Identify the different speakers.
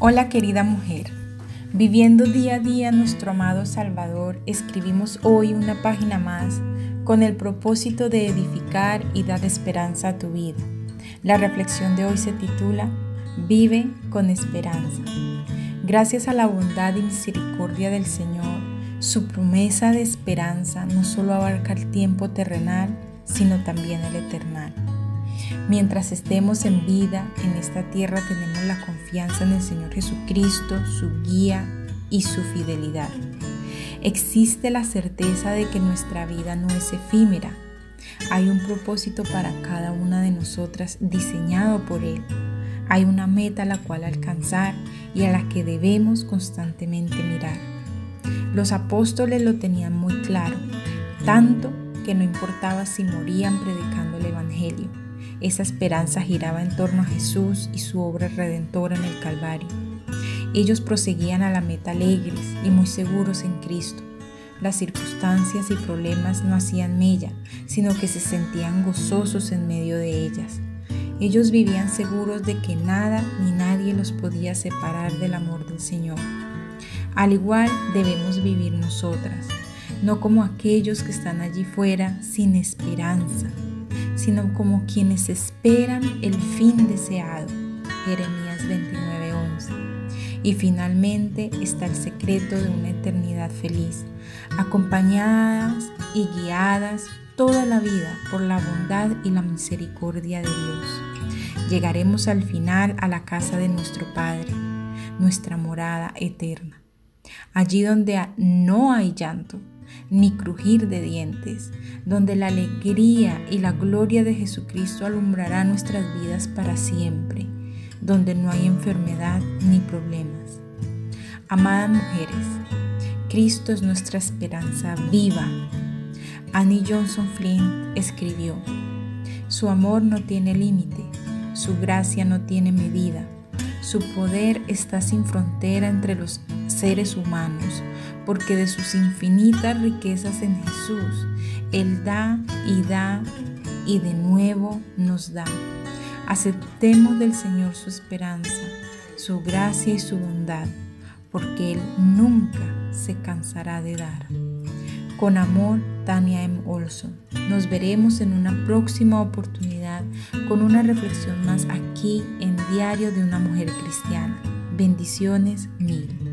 Speaker 1: Hola querida mujer, viviendo día a día nuestro amado Salvador, escribimos hoy una página más con el propósito de edificar y dar esperanza a tu vida. La reflexión de hoy se titula Vive con esperanza. Gracias a la bondad y misericordia del Señor, su promesa de esperanza no solo abarca el tiempo terrenal, sino también el eternal. Mientras estemos en vida en esta tierra tenemos la confianza en el Señor Jesucristo, su guía y su fidelidad. Existe la certeza de que nuestra vida no es efímera. Hay un propósito para cada una de nosotras diseñado por Él. Hay una meta a la cual alcanzar y a la que debemos constantemente mirar. Los apóstoles lo tenían muy claro, tanto que no importaba si morían predicando el Evangelio esa esperanza giraba en torno a Jesús y su obra redentora en el Calvario. Ellos proseguían a la meta alegres y muy seguros en Cristo. Las circunstancias y problemas no hacían mella, sino que se sentían gozosos en medio de ellas. Ellos vivían seguros de que nada ni nadie los podía separar del amor del Señor. Al igual debemos vivir nosotras, no como aquellos que están allí fuera sin esperanza, sino como quienes esperan el fin deseado. Jeremías 29:11. Y finalmente está el secreto de una eternidad feliz, acompañadas y guiadas toda la vida por la bondad y la misericordia de Dios. Llegaremos al final a la casa de nuestro Padre, nuestra morada eterna. Allí donde no hay llanto, ni crujir de dientes, donde la alegría y la gloria de Jesucristo alumbrará nuestras vidas para siempre, donde no hay enfermedad ni problemas. Amadas mujeres, Cristo es nuestra esperanza viva. Annie Johnson Flint escribió, Su amor no tiene límite, su gracia no tiene medida, su poder está sin frontera entre los seres humanos, porque de sus infinitas riquezas en Jesús, Él da y da y de nuevo nos da. Aceptemos del Señor su esperanza, su gracia y su bondad, porque Él nunca se cansará de dar. Con amor, Tania M. Olson. Nos veremos en una próxima oportunidad con una reflexión más aquí en Diario de una Mujer Cristiana. Bendiciones mil.